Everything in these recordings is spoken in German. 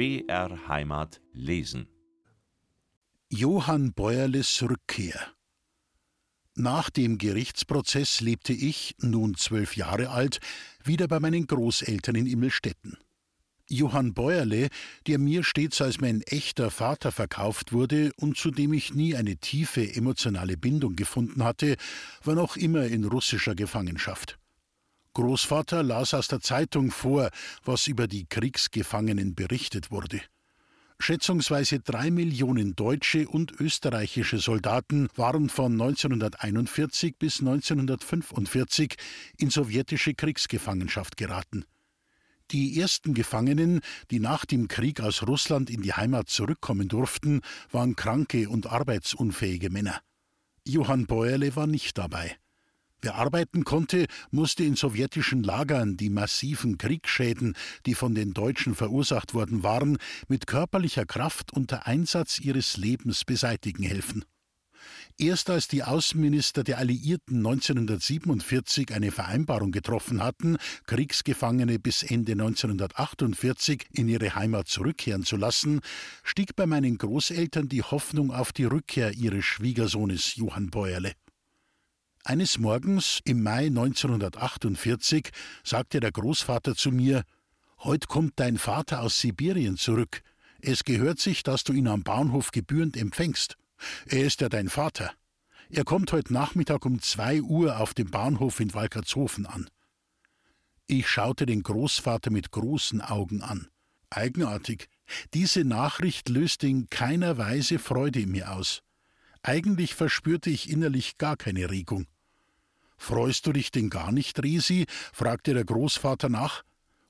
BR Heimat lesen. Johann Bäuerles Rückkehr Nach dem Gerichtsprozess lebte ich, nun zwölf Jahre alt, wieder bei meinen Großeltern in Immelstetten. Johann Bäuerle, der mir stets als mein echter Vater verkauft wurde und zu dem ich nie eine tiefe emotionale Bindung gefunden hatte, war noch immer in russischer Gefangenschaft. Großvater las aus der Zeitung vor, was über die Kriegsgefangenen berichtet wurde. Schätzungsweise drei Millionen deutsche und österreichische Soldaten waren von 1941 bis 1945 in sowjetische Kriegsgefangenschaft geraten. Die ersten Gefangenen, die nach dem Krieg aus Russland in die Heimat zurückkommen durften, waren kranke und arbeitsunfähige Männer. Johann Bäuerle war nicht dabei. Wer arbeiten konnte, musste in sowjetischen Lagern die massiven Kriegsschäden, die von den Deutschen verursacht worden waren, mit körperlicher Kraft unter Einsatz ihres Lebens beseitigen helfen. Erst als die Außenminister der Alliierten 1947 eine Vereinbarung getroffen hatten, Kriegsgefangene bis Ende 1948 in ihre Heimat zurückkehren zu lassen, stieg bei meinen Großeltern die Hoffnung auf die Rückkehr ihres Schwiegersohnes Johann Bäuerle. Eines Morgens im Mai 1948 sagte der Großvater zu mir: Heut kommt dein Vater aus Sibirien zurück. Es gehört sich, dass du ihn am Bahnhof gebührend empfängst. Er ist ja dein Vater. Er kommt heute Nachmittag um zwei Uhr auf dem Bahnhof in Walkertshofen an. Ich schaute den Großvater mit großen Augen an. Eigenartig. Diese Nachricht löste in keiner Weise Freude in mir aus. Eigentlich verspürte ich innerlich gar keine Regung. Freust du dich denn gar nicht, Resi? fragte der Großvater nach.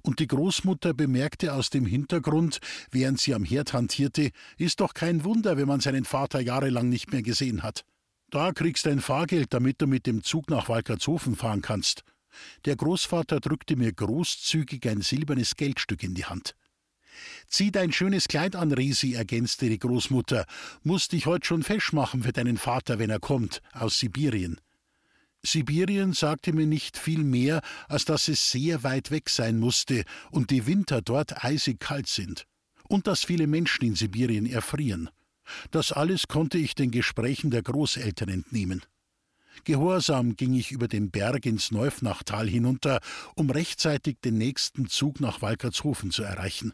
Und die Großmutter bemerkte aus dem Hintergrund, während sie am Herd hantierte, ist doch kein Wunder, wenn man seinen Vater jahrelang nicht mehr gesehen hat. Da kriegst du ein Fahrgeld, damit du mit dem Zug nach Walkertshofen fahren kannst. Der Großvater drückte mir großzügig ein silbernes Geldstück in die Hand. Zieh dein schönes Kleid an, Resi, ergänzte die Großmutter. Musst dich heut schon fesch machen für deinen Vater, wenn er kommt, aus Sibirien. Sibirien sagte mir nicht viel mehr, als dass es sehr weit weg sein musste und die Winter dort eisig kalt sind. Und dass viele Menschen in Sibirien erfrieren. Das alles konnte ich den Gesprächen der Großeltern entnehmen. Gehorsam ging ich über den Berg ins Neufnachtal hinunter, um rechtzeitig den nächsten Zug nach Walkertshofen zu erreichen.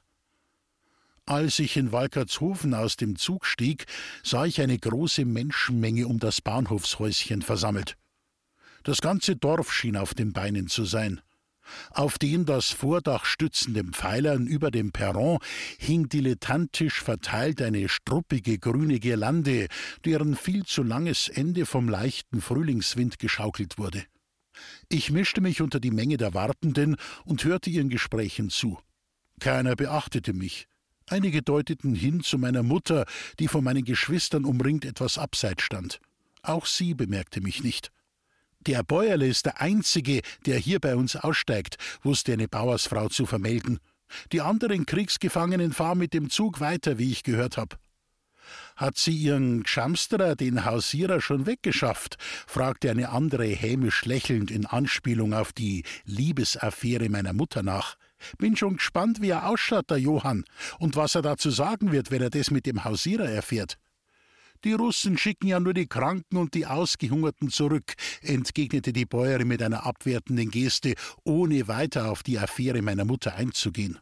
Als ich in Walkertshofen aus dem Zug stieg, sah ich eine große Menschenmenge um das Bahnhofshäuschen versammelt. Das ganze Dorf schien auf den Beinen zu sein. Auf den das Vordach stützenden Pfeilern über dem Perron hing dilettantisch verteilt eine struppige grüne Girlande, deren viel zu langes Ende vom leichten Frühlingswind geschaukelt wurde. Ich mischte mich unter die Menge der Wartenden und hörte ihren Gesprächen zu. Keiner beachtete mich. Einige deuteten hin zu meiner Mutter, die von meinen Geschwistern umringt etwas abseits stand. Auch sie bemerkte mich nicht. Der Bäuerle ist der Einzige, der hier bei uns aussteigt, wusste eine Bauersfrau zu vermelden. Die anderen Kriegsgefangenen fahren mit dem Zug weiter, wie ich gehört habe. Hat sie ihren Gschamsterer, den Hausierer, schon weggeschafft? fragte eine andere hämisch lächelnd in Anspielung auf die Liebesaffäre meiner Mutter nach. Bin schon gespannt, wie er ausschaut, der Johann, und was er dazu sagen wird, wenn er das mit dem Hausierer erfährt. Die Russen schicken ja nur die Kranken und die Ausgehungerten zurück, entgegnete die Bäuerin mit einer abwertenden Geste, ohne weiter auf die Affäre meiner Mutter einzugehen.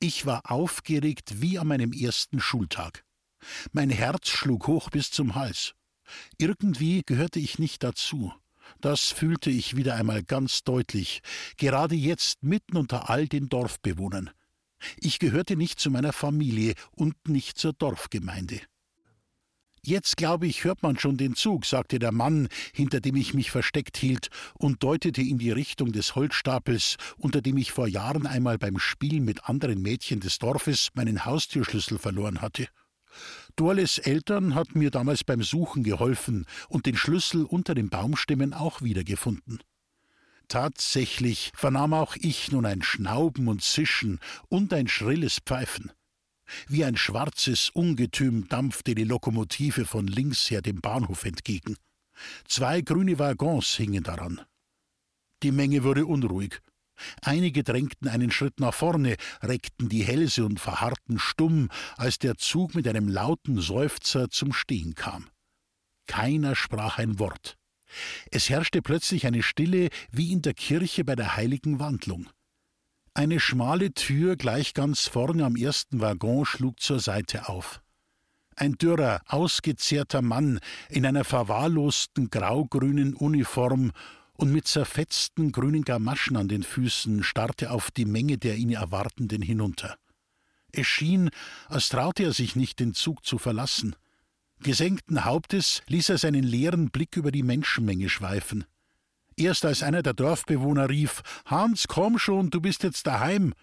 Ich war aufgeregt wie an meinem ersten Schultag. Mein Herz schlug hoch bis zum Hals. Irgendwie gehörte ich nicht dazu. Das fühlte ich wieder einmal ganz deutlich, gerade jetzt mitten unter all den Dorfbewohnern. Ich gehörte nicht zu meiner Familie und nicht zur Dorfgemeinde. Jetzt, glaube ich, hört man schon den Zug, sagte der Mann, hinter dem ich mich versteckt hielt, und deutete in die Richtung des Holzstapels, unter dem ich vor Jahren einmal beim Spiel mit anderen Mädchen des Dorfes meinen Haustürschlüssel verloren hatte. Dorles Eltern hatten mir damals beim Suchen geholfen und den Schlüssel unter den Baumstämmen auch wiedergefunden. Tatsächlich vernahm auch ich nun ein Schnauben und Zischen und ein schrilles Pfeifen. Wie ein schwarzes Ungetüm dampfte die Lokomotive von links her dem Bahnhof entgegen. Zwei grüne Waggons hingen daran. Die Menge wurde unruhig. Einige drängten einen Schritt nach vorne, reckten die Hälse und verharrten stumm, als der Zug mit einem lauten Seufzer zum Stehen kam. Keiner sprach ein Wort. Es herrschte plötzlich eine Stille wie in der Kirche bei der heiligen Wandlung. Eine schmale Tür gleich ganz vorne am ersten Waggon schlug zur Seite auf. Ein dürrer, ausgezehrter Mann in einer verwahrlosten graugrünen Uniform und mit zerfetzten grünen Gamaschen an den Füßen starrte auf die Menge der ihn Erwartenden hinunter. Es schien, als traute er sich nicht, den Zug zu verlassen. Gesenkten Hauptes ließ er seinen leeren Blick über die Menschenmenge schweifen. Erst als einer der Dorfbewohner rief Hans, komm schon, du bist jetzt daheim,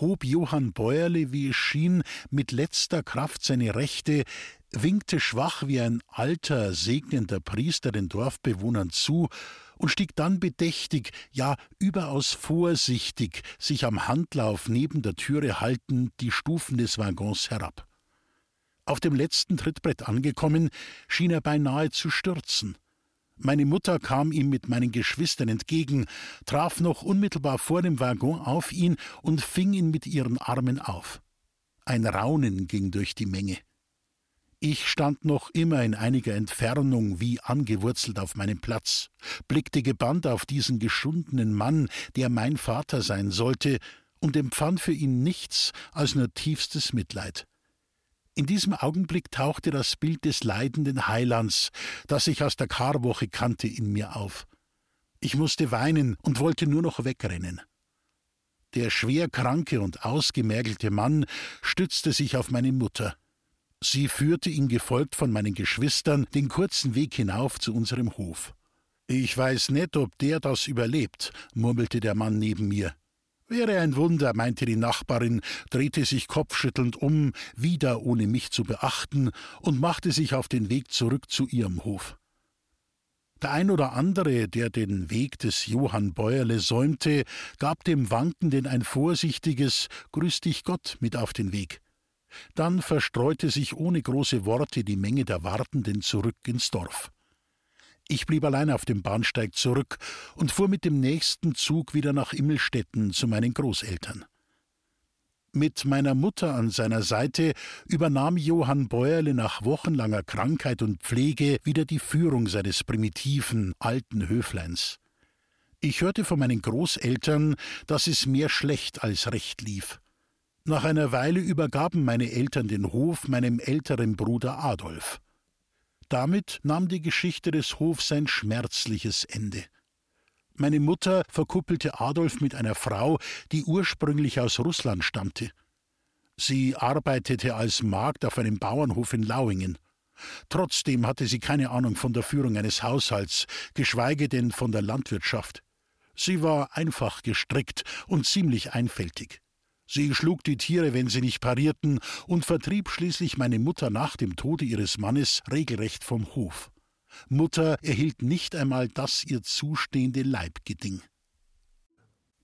hob Johann Bäuerle, wie es schien, mit letzter Kraft seine Rechte, winkte schwach wie ein alter, segnender Priester den Dorfbewohnern zu und stieg dann bedächtig, ja überaus vorsichtig, sich am Handlauf neben der Türe haltend, die Stufen des Waggons herab. Auf dem letzten Trittbrett angekommen, schien er beinahe zu stürzen. Meine Mutter kam ihm mit meinen Geschwistern entgegen, traf noch unmittelbar vor dem Waggon auf ihn und fing ihn mit ihren Armen auf. Ein Raunen ging durch die Menge. Ich stand noch immer in einiger Entfernung wie angewurzelt auf meinem Platz, blickte gebannt auf diesen geschundenen Mann, der mein Vater sein sollte, und empfand für ihn nichts als nur tiefstes Mitleid. In diesem Augenblick tauchte das Bild des leidenden Heilands, das ich aus der Karwoche kannte, in mir auf. Ich musste weinen und wollte nur noch wegrennen. Der schwer kranke und ausgemergelte Mann stützte sich auf meine Mutter. Sie führte ihn gefolgt von meinen Geschwistern den kurzen Weg hinauf zu unserem Hof. Ich weiß nicht, ob der das überlebt, murmelte der Mann neben mir. Wäre ein Wunder, meinte die Nachbarin, drehte sich kopfschüttelnd um, wieder ohne mich zu beachten, und machte sich auf den Weg zurück zu ihrem Hof. Der ein oder andere, der den Weg des Johann Bäuerle säumte, gab dem Wankenden ein vorsichtiges Grüß dich Gott mit auf den Weg. Dann verstreute sich ohne große Worte die Menge der Wartenden zurück ins Dorf. Ich blieb allein auf dem Bahnsteig zurück und fuhr mit dem nächsten Zug wieder nach Immelstetten zu meinen Großeltern. Mit meiner Mutter an seiner Seite übernahm Johann Bäuerle nach wochenlanger Krankheit und Pflege wieder die Führung seines primitiven, alten Höfleins. Ich hörte von meinen Großeltern, dass es mehr schlecht als recht lief. Nach einer Weile übergaben meine Eltern den Hof meinem älteren Bruder Adolf. Damit nahm die Geschichte des Hofs ein schmerzliches Ende. Meine Mutter verkuppelte Adolf mit einer Frau, die ursprünglich aus Russland stammte. Sie arbeitete als Magd auf einem Bauernhof in Lauingen. Trotzdem hatte sie keine Ahnung von der Führung eines Haushalts, geschweige denn von der Landwirtschaft. Sie war einfach gestrickt und ziemlich einfältig. Sie schlug die Tiere, wenn sie nicht parierten, und vertrieb schließlich meine Mutter nach dem Tode ihres Mannes regelrecht vom Hof. Mutter erhielt nicht einmal das ihr zustehende Leibgeding.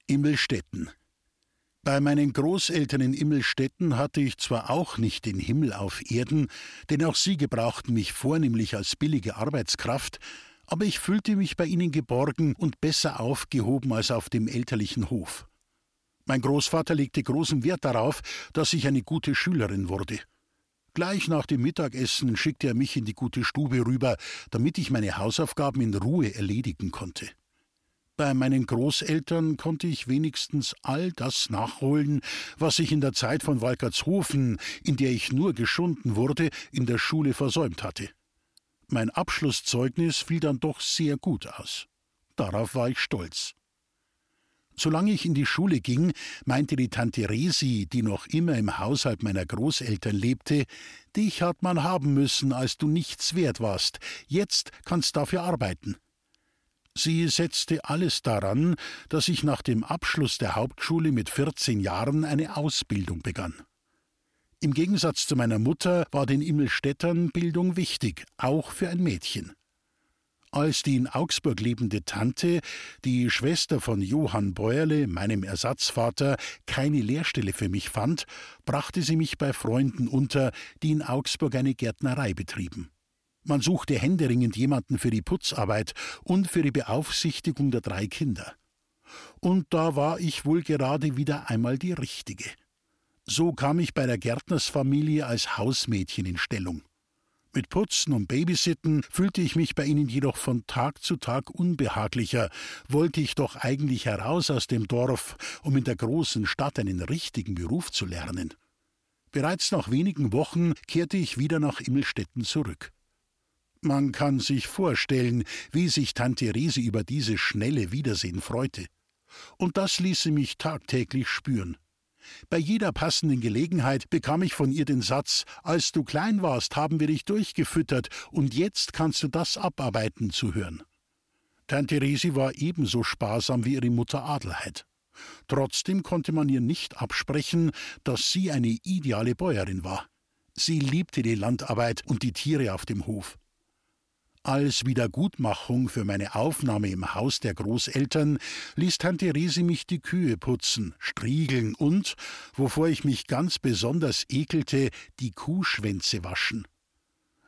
Immelstetten bei meinen Großeltern in Immelstetten hatte ich zwar auch nicht den Himmel auf Erden, denn auch sie gebrauchten mich vornehmlich als billige Arbeitskraft, aber ich fühlte mich bei ihnen geborgen und besser aufgehoben als auf dem elterlichen Hof. Mein Großvater legte großen Wert darauf, dass ich eine gute Schülerin wurde. Gleich nach dem Mittagessen schickte er mich in die gute Stube rüber, damit ich meine Hausaufgaben in Ruhe erledigen konnte. Bei meinen Großeltern konnte ich wenigstens all das nachholen, was ich in der Zeit von Walkertshofen, in der ich nur geschunden wurde, in der Schule versäumt hatte. Mein Abschlusszeugnis fiel dann doch sehr gut aus. Darauf war ich stolz. Solange ich in die Schule ging, meinte die Tante Resi, die noch immer im Haushalt meiner Großeltern lebte, dich hat man haben müssen, als du nichts wert warst. Jetzt kannst dafür arbeiten. Sie setzte alles daran, dass ich nach dem Abschluss der Hauptschule mit 14 Jahren eine Ausbildung begann. Im Gegensatz zu meiner Mutter war den Immelstädtern Bildung wichtig, auch für ein Mädchen. Als die in Augsburg lebende Tante, die Schwester von Johann Bäuerle, meinem Ersatzvater, keine Lehrstelle für mich fand, brachte sie mich bei Freunden unter, die in Augsburg eine Gärtnerei betrieben. Man suchte händeringend jemanden für die Putzarbeit und für die Beaufsichtigung der drei Kinder. Und da war ich wohl gerade wieder einmal die Richtige. So kam ich bei der Gärtnersfamilie als Hausmädchen in Stellung. Mit Putzen und Babysitten fühlte ich mich bei ihnen jedoch von Tag zu Tag unbehaglicher, wollte ich doch eigentlich heraus aus dem Dorf, um in der großen Stadt einen richtigen Beruf zu lernen. Bereits nach wenigen Wochen kehrte ich wieder nach Immelstetten zurück. Man kann sich vorstellen, wie sich Tante Rese über dieses schnelle Wiedersehen freute. Und das ließe mich tagtäglich spüren. Bei jeder passenden Gelegenheit bekam ich von ihr den Satz Als du klein warst, haben wir dich durchgefüttert, und jetzt kannst du das abarbeiten zu hören. Tante Resi war ebenso sparsam wie ihre Mutter Adelheid. Trotzdem konnte man ihr nicht absprechen, dass sie eine ideale Bäuerin war. Sie liebte die Landarbeit und die Tiere auf dem Hof. Als Wiedergutmachung für meine Aufnahme im Haus der Großeltern ließ Tante Resi mich die Kühe putzen, striegeln und, wovor ich mich ganz besonders ekelte, die Kuhschwänze waschen.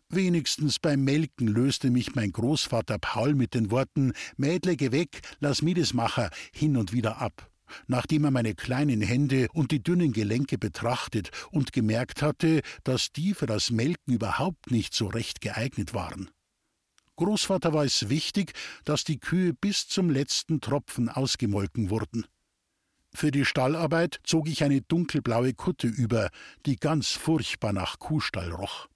Wenigstens beim Melken löste mich mein Großvater Paul mit den Worten Mädle, geh weg, lass mi das macher hin und wieder ab. Nachdem er meine kleinen Hände und die dünnen Gelenke betrachtet und gemerkt hatte, dass die für das Melken überhaupt nicht so recht geeignet waren. Großvater war es wichtig, dass die Kühe bis zum letzten Tropfen ausgemolken wurden. Für die Stallarbeit zog ich eine dunkelblaue Kutte über, die ganz furchtbar nach Kuhstall roch.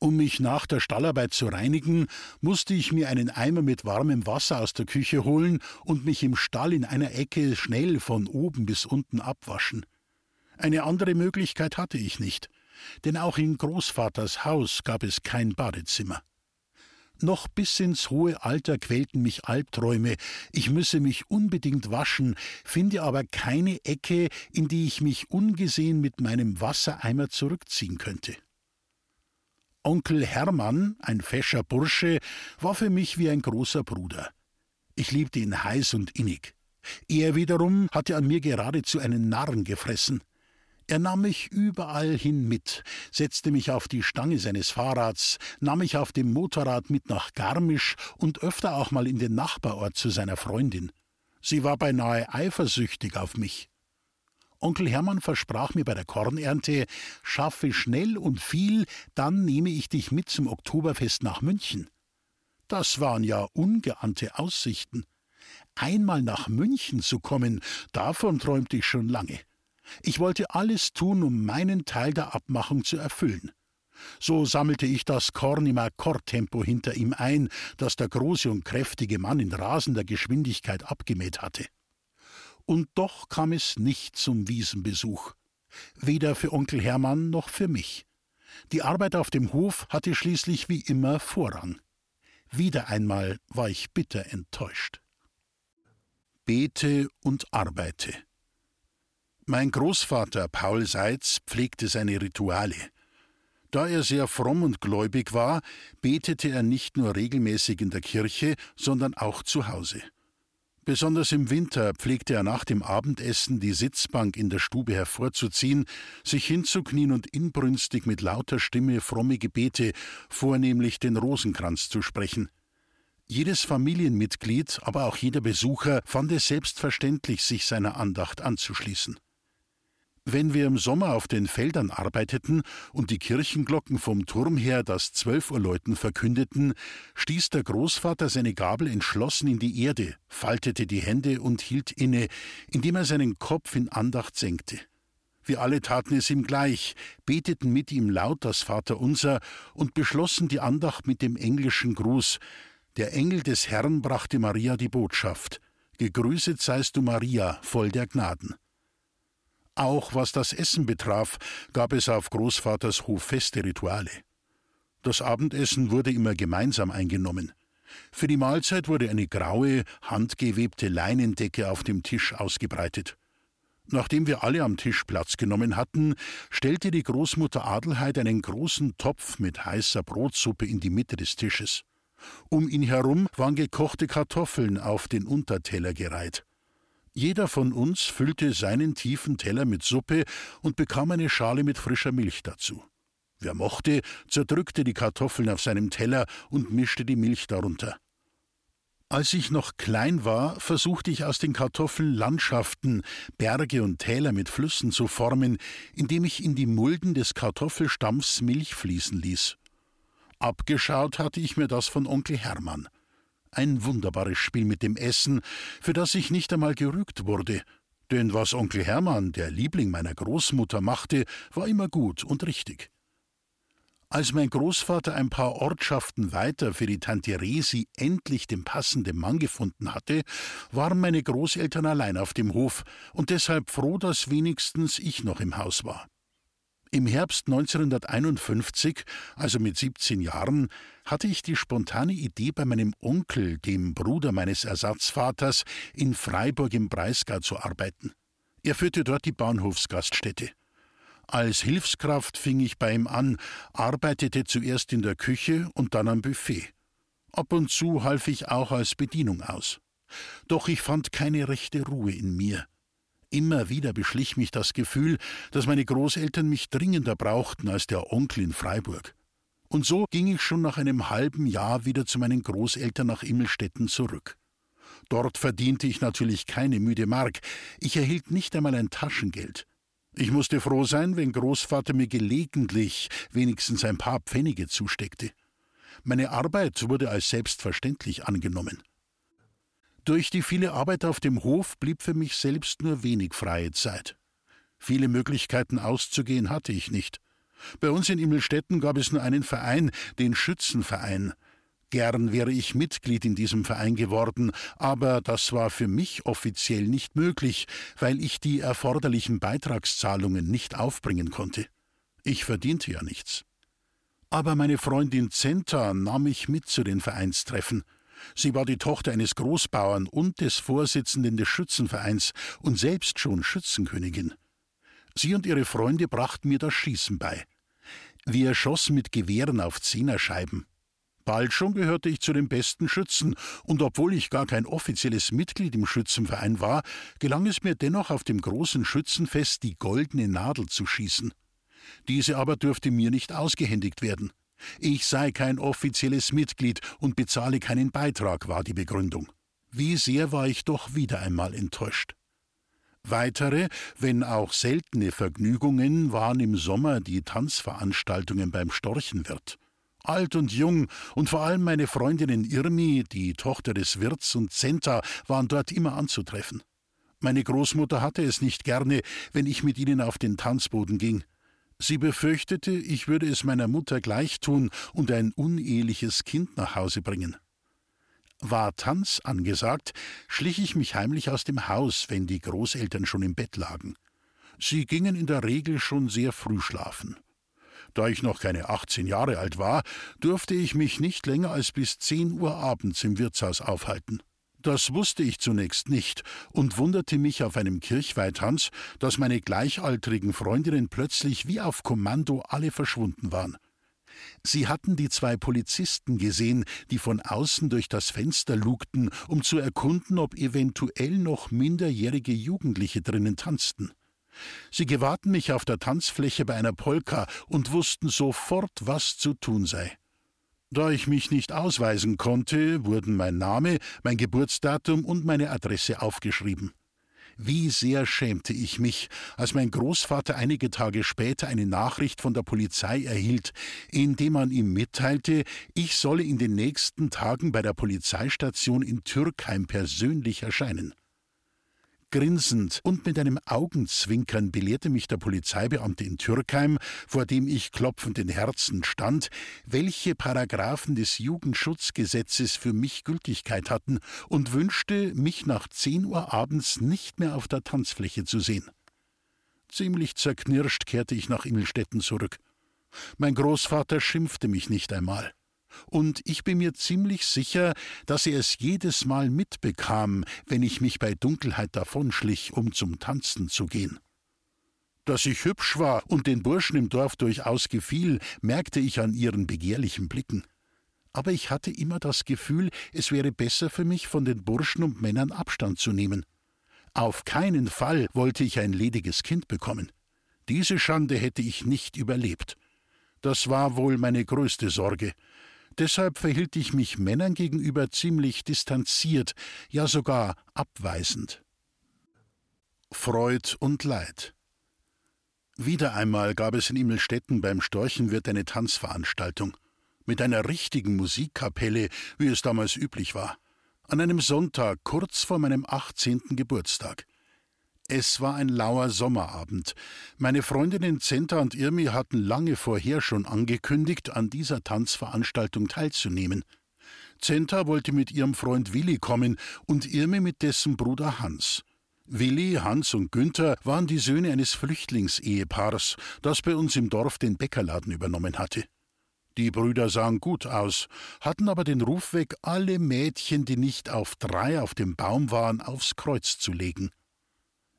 Um mich nach der Stallarbeit zu reinigen, musste ich mir einen Eimer mit warmem Wasser aus der Küche holen und mich im Stall in einer Ecke schnell von oben bis unten abwaschen. Eine andere Möglichkeit hatte ich nicht, denn auch in Großvaters Haus gab es kein Badezimmer. Noch bis ins hohe Alter quälten mich Albträume, ich müsse mich unbedingt waschen, finde aber keine Ecke, in die ich mich ungesehen mit meinem Wassereimer zurückziehen könnte. Onkel Hermann, ein fescher Bursche, war für mich wie ein großer Bruder. Ich liebte ihn heiß und innig. Er wiederum hatte an mir geradezu einen Narren gefressen. Er nahm mich überall hin mit, setzte mich auf die Stange seines Fahrrads, nahm mich auf dem Motorrad mit nach Garmisch und öfter auch mal in den Nachbarort zu seiner Freundin. Sie war beinahe eifersüchtig auf mich. Onkel Hermann versprach mir bei der Kornernte, schaffe schnell und viel, dann nehme ich dich mit zum Oktoberfest nach München. Das waren ja ungeahnte Aussichten. Einmal nach München zu kommen, davon träumte ich schon lange. Ich wollte alles tun, um meinen Teil der Abmachung zu erfüllen. So sammelte ich das Korn im Akkordtempo hinter ihm ein, das der große und kräftige Mann in rasender Geschwindigkeit abgemäht hatte. Und doch kam es nicht zum Wiesenbesuch. Weder für Onkel Hermann noch für mich. Die Arbeit auf dem Hof hatte schließlich wie immer Vorrang. Wieder einmal war ich bitter enttäuscht. Bete und arbeite. Mein Großvater Paul Seitz pflegte seine Rituale. Da er sehr fromm und gläubig war, betete er nicht nur regelmäßig in der Kirche, sondern auch zu Hause. Besonders im Winter pflegte er nach dem Abendessen die Sitzbank in der Stube hervorzuziehen, sich hinzuknien und inbrünstig mit lauter Stimme fromme Gebete, vornehmlich den Rosenkranz zu sprechen. Jedes Familienmitglied, aber auch jeder Besucher fand es selbstverständlich, sich seiner Andacht anzuschließen. Wenn wir im Sommer auf den Feldern arbeiteten und die Kirchenglocken vom Turm her das Zwölfuhrläuten verkündeten, stieß der Großvater seine Gabel entschlossen in die Erde, faltete die Hände und hielt inne, indem er seinen Kopf in Andacht senkte. Wir alle taten es ihm gleich, beteten mit ihm laut das Vaterunser und beschlossen die Andacht mit dem englischen Gruß. Der Engel des Herrn brachte Maria die Botschaft. Gegrüßet seist du, Maria, voll der Gnaden. Auch was das Essen betraf, gab es auf Großvaters Hof feste Rituale. Das Abendessen wurde immer gemeinsam eingenommen. Für die Mahlzeit wurde eine graue, handgewebte Leinendecke auf dem Tisch ausgebreitet. Nachdem wir alle am Tisch Platz genommen hatten, stellte die Großmutter Adelheid einen großen Topf mit heißer Brotsuppe in die Mitte des Tisches. Um ihn herum waren gekochte Kartoffeln auf den Unterteller gereiht. Jeder von uns füllte seinen tiefen Teller mit Suppe und bekam eine Schale mit frischer Milch dazu. Wer mochte, zerdrückte die Kartoffeln auf seinem Teller und mischte die Milch darunter. Als ich noch klein war, versuchte ich aus den Kartoffeln Landschaften, Berge und Täler mit Flüssen zu formen, indem ich in die Mulden des Kartoffelstampfs Milch fließen ließ. Abgeschaut hatte ich mir das von Onkel Hermann. Ein wunderbares Spiel mit dem Essen, für das ich nicht einmal gerügt wurde, denn was Onkel Hermann, der Liebling meiner Großmutter, machte, war immer gut und richtig. Als mein Großvater ein paar Ortschaften weiter für die Tante Resi endlich den passenden Mann gefunden hatte, waren meine Großeltern allein auf dem Hof und deshalb froh, dass wenigstens ich noch im Haus war. Im Herbst 1951, also mit 17 Jahren, hatte ich die spontane Idee, bei meinem Onkel, dem Bruder meines Ersatzvaters, in Freiburg im Breisgau zu arbeiten. Er führte dort die Bahnhofsgaststätte. Als Hilfskraft fing ich bei ihm an, arbeitete zuerst in der Küche und dann am Buffet. Ab und zu half ich auch als Bedienung aus. Doch ich fand keine rechte Ruhe in mir. Immer wieder beschlich mich das Gefühl, dass meine Großeltern mich dringender brauchten als der Onkel in Freiburg. Und so ging ich schon nach einem halben Jahr wieder zu meinen Großeltern nach Immelstetten zurück. Dort verdiente ich natürlich keine müde Mark, ich erhielt nicht einmal ein Taschengeld. Ich musste froh sein, wenn Großvater mir gelegentlich wenigstens ein paar Pfennige zusteckte. Meine Arbeit wurde als selbstverständlich angenommen. Durch die viele Arbeit auf dem Hof blieb für mich selbst nur wenig freie Zeit. Viele Möglichkeiten auszugehen hatte ich nicht. Bei uns in Immelstetten gab es nur einen Verein, den Schützenverein, Gern wäre ich Mitglied in diesem Verein geworden, aber das war für mich offiziell nicht möglich, weil ich die erforderlichen Beitragszahlungen nicht aufbringen konnte. Ich verdiente ja nichts. Aber meine Freundin Zenta nahm mich mit zu den Vereinstreffen. Sie war die Tochter eines Großbauern und des Vorsitzenden des Schützenvereins und selbst schon Schützenkönigin. Sie und ihre Freunde brachten mir das Schießen bei. Wir schossen mit Gewehren auf Zehnerscheiben. Bald schon gehörte ich zu den besten Schützen, und obwohl ich gar kein offizielles Mitglied im Schützenverein war, gelang es mir dennoch auf dem großen Schützenfest die goldene Nadel zu schießen. Diese aber dürfte mir nicht ausgehändigt werden. Ich sei kein offizielles Mitglied und bezahle keinen Beitrag, war die Begründung. Wie sehr war ich doch wieder einmal enttäuscht. Weitere, wenn auch seltene Vergnügungen waren im Sommer die Tanzveranstaltungen beim Storchenwirt alt und jung, und vor allem meine Freundinnen Irmi, die Tochter des Wirts, und Zenta waren dort immer anzutreffen. Meine Großmutter hatte es nicht gerne, wenn ich mit ihnen auf den Tanzboden ging. Sie befürchtete, ich würde es meiner Mutter gleich tun und ein uneheliches Kind nach Hause bringen. War Tanz angesagt, schlich ich mich heimlich aus dem Haus, wenn die Großeltern schon im Bett lagen. Sie gingen in der Regel schon sehr früh schlafen. Da ich noch keine 18 Jahre alt war, durfte ich mich nicht länger als bis 10 Uhr abends im Wirtshaus aufhalten. Das wusste ich zunächst nicht und wunderte mich auf einem Kirchweihtanz, dass meine gleichaltrigen Freundinnen plötzlich wie auf Kommando alle verschwunden waren. Sie hatten die zwei Polizisten gesehen, die von außen durch das Fenster lugten, um zu erkunden, ob eventuell noch minderjährige Jugendliche drinnen tanzten. Sie gewahrten mich auf der Tanzfläche bei einer Polka und wussten sofort, was zu tun sei. Da ich mich nicht ausweisen konnte, wurden mein Name, mein Geburtsdatum und meine Adresse aufgeschrieben. Wie sehr schämte ich mich, als mein Großvater einige Tage später eine Nachricht von der Polizei erhielt, in dem man ihm mitteilte, ich solle in den nächsten Tagen bei der Polizeistation in Türkheim persönlich erscheinen. Grinsend und mit einem Augenzwinkern belehrte mich der Polizeibeamte in Türkheim, vor dem ich klopfenden Herzen stand, welche Paragraphen des Jugendschutzgesetzes für mich Gültigkeit hatten und wünschte, mich nach zehn Uhr abends nicht mehr auf der Tanzfläche zu sehen. Ziemlich zerknirscht kehrte ich nach Immelstetten zurück. Mein Großvater schimpfte mich nicht einmal und ich bin mir ziemlich sicher, dass er es jedes Mal mitbekam, wenn ich mich bei Dunkelheit davonschlich, um zum Tanzen zu gehen. Dass ich hübsch war und den Burschen im Dorf durchaus gefiel, merkte ich an ihren begehrlichen Blicken. Aber ich hatte immer das Gefühl, es wäre besser für mich, von den Burschen und Männern Abstand zu nehmen. Auf keinen Fall wollte ich ein lediges Kind bekommen. Diese Schande hätte ich nicht überlebt. Das war wohl meine größte Sorge, Deshalb verhielt ich mich Männern gegenüber ziemlich distanziert, ja sogar abweisend. Freud und Leid. Wieder einmal gab es in Immelstetten beim Storchenwirt eine Tanzveranstaltung. Mit einer richtigen Musikkapelle, wie es damals üblich war. An einem Sonntag, kurz vor meinem 18. Geburtstag. Es war ein lauer Sommerabend. Meine Freundinnen Zenta und Irmi hatten lange vorher schon angekündigt, an dieser Tanzveranstaltung teilzunehmen. Zenta wollte mit ihrem Freund Willi kommen und Irmi mit dessen Bruder Hans. Willi, Hans und Günther waren die Söhne eines Flüchtlingsehepaars, das bei uns im Dorf den Bäckerladen übernommen hatte. Die Brüder sahen gut aus, hatten aber den Ruf weg, alle Mädchen, die nicht auf drei auf dem Baum waren, aufs Kreuz zu legen.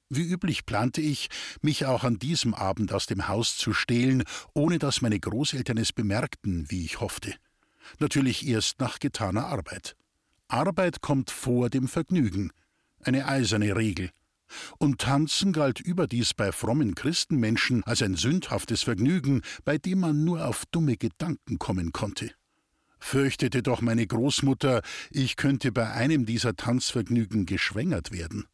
Wie üblich plante ich, mich auch an diesem Abend aus dem Haus zu stehlen, ohne dass meine Großeltern es bemerkten, wie ich hoffte. Natürlich erst nach getaner Arbeit. Arbeit kommt vor dem Vergnügen. Eine eiserne Regel. Und Tanzen galt überdies bei frommen Christenmenschen als ein sündhaftes Vergnügen, bei dem man nur auf dumme Gedanken kommen konnte. Fürchtete doch meine Großmutter, ich könnte bei einem dieser Tanzvergnügen geschwängert werden.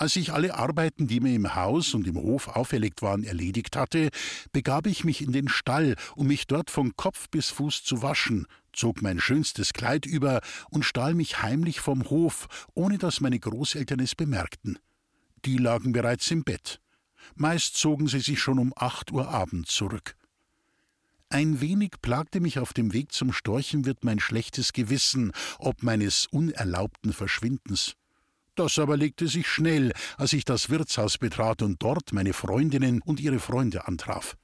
Als ich alle Arbeiten, die mir im Haus und im Hof auferlegt waren, erledigt hatte, begab ich mich in den Stall, um mich dort von Kopf bis Fuß zu waschen, zog mein schönstes Kleid über und stahl mich heimlich vom Hof, ohne dass meine Großeltern es bemerkten. Die lagen bereits im Bett. Meist zogen sie sich schon um acht Uhr abends zurück. Ein wenig plagte mich auf dem Weg zum Storchenwirt mein schlechtes Gewissen ob meines unerlaubten Verschwindens. Das aber legte sich schnell, als ich das Wirtshaus betrat und dort meine Freundinnen und ihre Freunde antraf.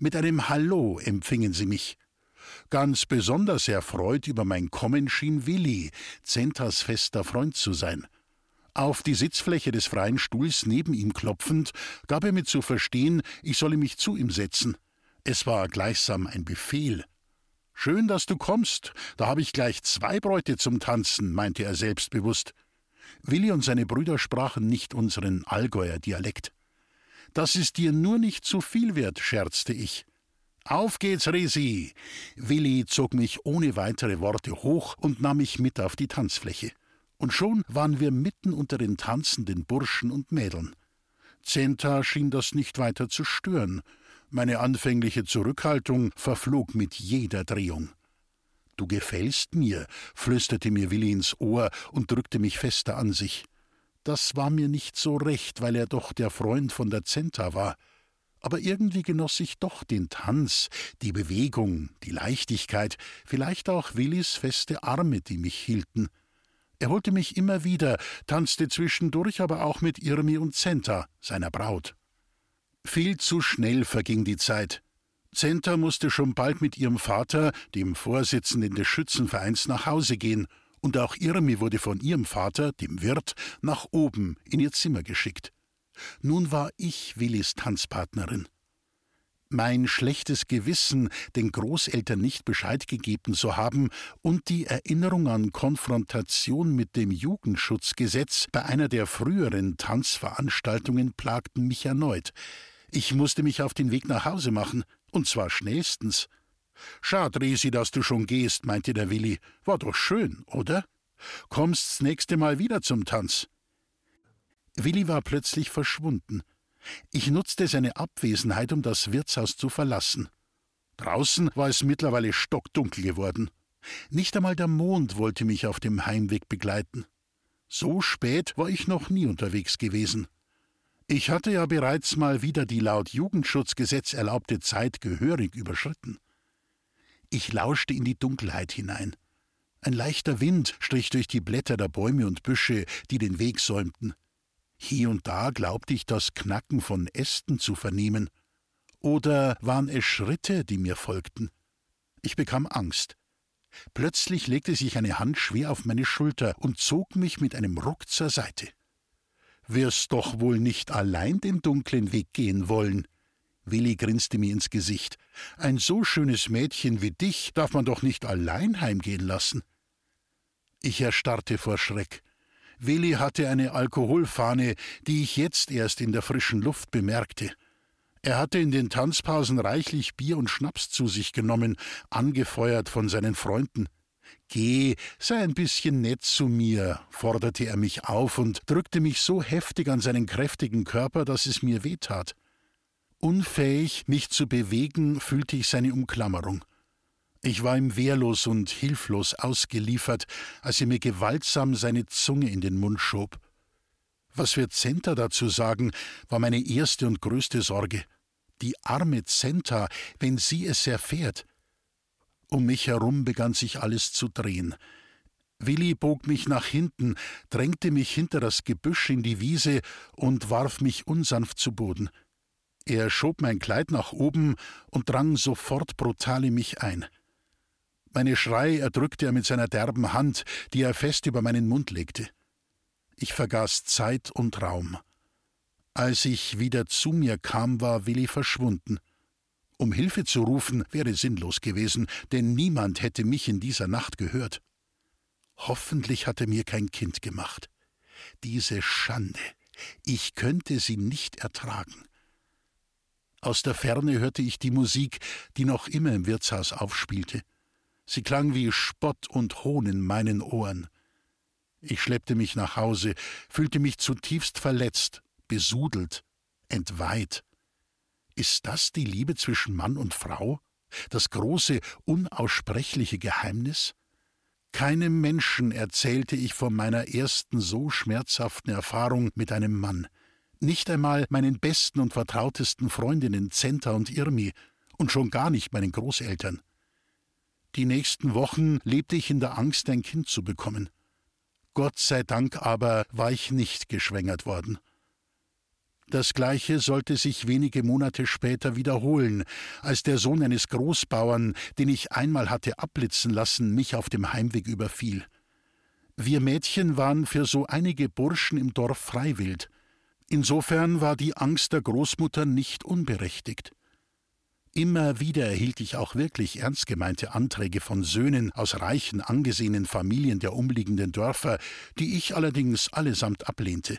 Mit einem Hallo empfingen sie mich. Ganz besonders erfreut über mein Kommen schien Willi, Zentas fester Freund zu sein. Auf die Sitzfläche des freien Stuhls neben ihm klopfend, gab er mir zu verstehen, ich solle mich zu ihm setzen. Es war gleichsam ein Befehl. Schön, dass du kommst, da habe ich gleich zwei Bräute zum Tanzen, meinte er selbstbewusst. Willi und seine Brüder sprachen nicht unseren Allgäuer Dialekt. Das ist dir nur nicht zu viel wert, scherzte ich. Auf geht's, Resi! Willi zog mich ohne weitere Worte hoch und nahm mich mit auf die Tanzfläche und schon waren wir mitten unter den tanzenden Burschen und Mädeln. Zenta schien das nicht weiter zu stören. Meine anfängliche Zurückhaltung verflog mit jeder Drehung. Du gefällst mir, flüsterte mir Willi ins Ohr und drückte mich fester an sich. Das war mir nicht so recht, weil er doch der Freund von der Zenta war. Aber irgendwie genoss ich doch den Tanz, die Bewegung, die Leichtigkeit, vielleicht auch Willis feste Arme, die mich hielten. Er holte mich immer wieder, tanzte zwischendurch aber auch mit Irmi und Zenta, seiner Braut. Viel zu schnell verging die Zeit. Zenta musste schon bald mit ihrem Vater, dem Vorsitzenden des Schützenvereins, nach Hause gehen, und auch Irmi wurde von ihrem Vater, dem Wirt, nach oben in ihr Zimmer geschickt. Nun war ich Willis Tanzpartnerin. Mein schlechtes Gewissen, den Großeltern nicht Bescheid gegeben zu haben, und die Erinnerung an Konfrontation mit dem Jugendschutzgesetz bei einer der früheren Tanzveranstaltungen plagten mich erneut. Ich musste mich auf den Weg nach Hause machen, und zwar schnellstens. Schad, Resi, dass du schon gehst, meinte der Willi. War doch schön, oder? Kommst's nächste Mal wieder zum Tanz. Willi war plötzlich verschwunden. Ich nutzte seine Abwesenheit, um das Wirtshaus zu verlassen. Draußen war es mittlerweile stockdunkel geworden. Nicht einmal der Mond wollte mich auf dem Heimweg begleiten. So spät war ich noch nie unterwegs gewesen. Ich hatte ja bereits mal wieder die laut Jugendschutzgesetz erlaubte Zeit gehörig überschritten. Ich lauschte in die Dunkelheit hinein. Ein leichter Wind strich durch die Blätter der Bäume und Büsche, die den Weg säumten. Hier und da glaubte ich das Knacken von Ästen zu vernehmen. Oder waren es Schritte, die mir folgten? Ich bekam Angst. Plötzlich legte sich eine Hand schwer auf meine Schulter und zog mich mit einem Ruck zur Seite. Wirst doch wohl nicht allein den dunklen Weg gehen wollen. Willi grinste mir ins Gesicht. Ein so schönes Mädchen wie dich darf man doch nicht allein heimgehen lassen. Ich erstarrte vor Schreck. Willi hatte eine Alkoholfahne, die ich jetzt erst in der frischen Luft bemerkte. Er hatte in den Tanzpausen reichlich Bier und Schnaps zu sich genommen, angefeuert von seinen Freunden. Geh, sei ein bisschen nett zu mir, forderte er mich auf und drückte mich so heftig an seinen kräftigen Körper, dass es mir wehtat. Unfähig, mich zu bewegen, fühlte ich seine Umklammerung. Ich war ihm wehrlos und hilflos ausgeliefert, als er mir gewaltsam seine Zunge in den Mund schob. Was wird Zenta dazu sagen, war meine erste und größte Sorge. Die arme Zenta, wenn sie es erfährt. Um mich herum begann sich alles zu drehen. Willi bog mich nach hinten, drängte mich hinter das Gebüsch in die Wiese und warf mich unsanft zu Boden. Er schob mein Kleid nach oben und drang sofort brutal in mich ein. Meine Schrei erdrückte er mit seiner derben Hand, die er fest über meinen Mund legte. Ich vergaß Zeit und Raum. Als ich wieder zu mir kam, war Willi verschwunden. Um Hilfe zu rufen, wäre sinnlos gewesen, denn niemand hätte mich in dieser Nacht gehört. Hoffentlich hat er mir kein Kind gemacht. Diese Schande. Ich könnte sie nicht ertragen. Aus der Ferne hörte ich die Musik, die noch immer im Wirtshaus aufspielte. Sie klang wie Spott und Hohn in meinen Ohren. Ich schleppte mich nach Hause, fühlte mich zutiefst verletzt, besudelt, entweiht. Ist das die Liebe zwischen Mann und Frau? Das große, unaussprechliche Geheimnis? Keinem Menschen erzählte ich von meiner ersten so schmerzhaften Erfahrung mit einem Mann. Nicht einmal meinen besten und vertrautesten Freundinnen Zenta und Irmi und schon gar nicht meinen Großeltern. Die nächsten Wochen lebte ich in der Angst, ein Kind zu bekommen. Gott sei Dank aber war ich nicht geschwängert worden. Das gleiche sollte sich wenige Monate später wiederholen, als der Sohn eines Großbauern, den ich einmal hatte abblitzen lassen, mich auf dem Heimweg überfiel. Wir Mädchen waren für so einige Burschen im Dorf freiwild. Insofern war die Angst der Großmutter nicht unberechtigt. Immer wieder erhielt ich auch wirklich ernst gemeinte Anträge von Söhnen aus reichen, angesehenen Familien der umliegenden Dörfer, die ich allerdings allesamt ablehnte.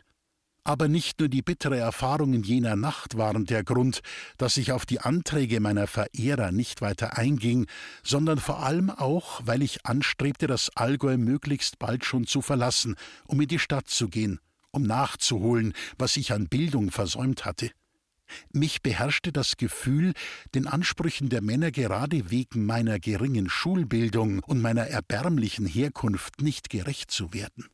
Aber nicht nur die bittere Erfahrung in jener Nacht waren der Grund, dass ich auf die Anträge meiner Verehrer nicht weiter einging, sondern vor allem auch, weil ich anstrebte, das Allgäu möglichst bald schon zu verlassen, um in die Stadt zu gehen, um nachzuholen, was ich an Bildung versäumt hatte. Mich beherrschte das Gefühl, den Ansprüchen der Männer gerade wegen meiner geringen Schulbildung und meiner erbärmlichen Herkunft nicht gerecht zu werden.